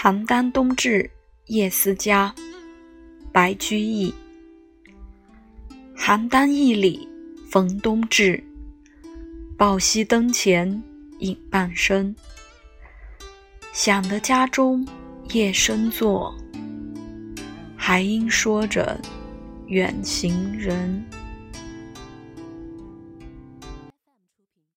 邯郸冬至夜思家，白居易。邯郸驿里逢冬至，抱膝灯前影半生。想得家中夜深坐，还应说着远行人。